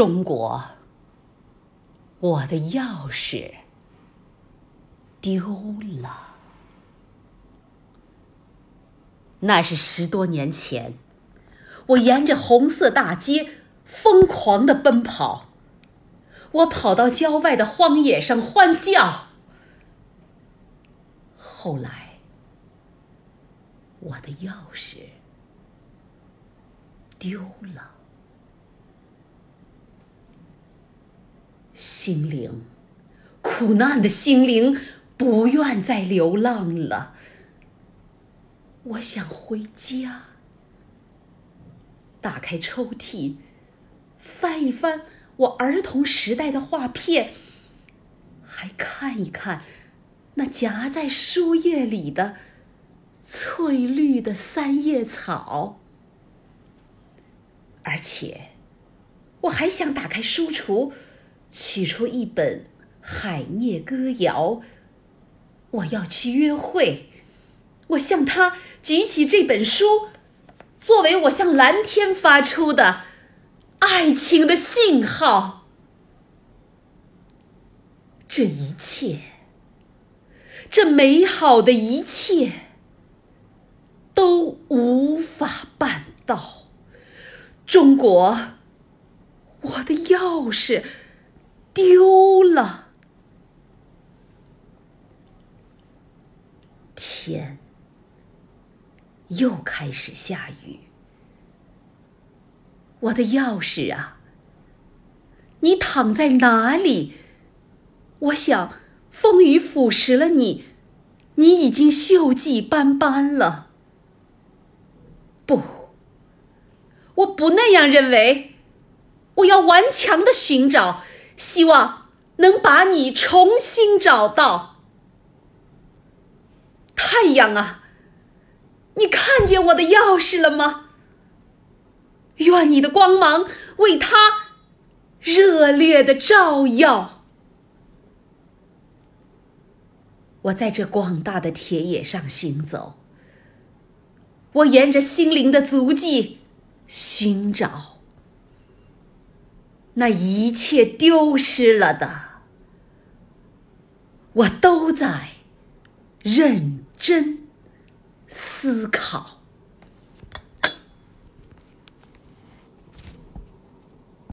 中国，我的钥匙丢了。那是十多年前，我沿着红色大街疯狂的奔跑。我跑到郊外的荒野上欢叫。后来，我的钥匙丢了。心灵，苦难的心灵，不愿再流浪了。我想回家。打开抽屉，翻一翻我儿童时代的画片，还看一看那夹在书页里的翠绿的三叶草。而且，我还想打开书橱。取出一本《海涅歌谣》，我要去约会。我向他举起这本书，作为我向蓝天发出的爱情的信号。这一切，这美好的一切，都无法办到。中国，我的钥匙。丢了，天又开始下雨。我的钥匙啊，你躺在哪里？我想，风雨腐蚀了你，你已经锈迹斑斑了。不，我不那样认为，我要顽强的寻找。希望能把你重新找到，太阳啊！你看见我的钥匙了吗？愿你的光芒为它热烈的照耀。我在这广大的田野上行走，我沿着心灵的足迹寻找。那一切丢失了的，我都在认真思考。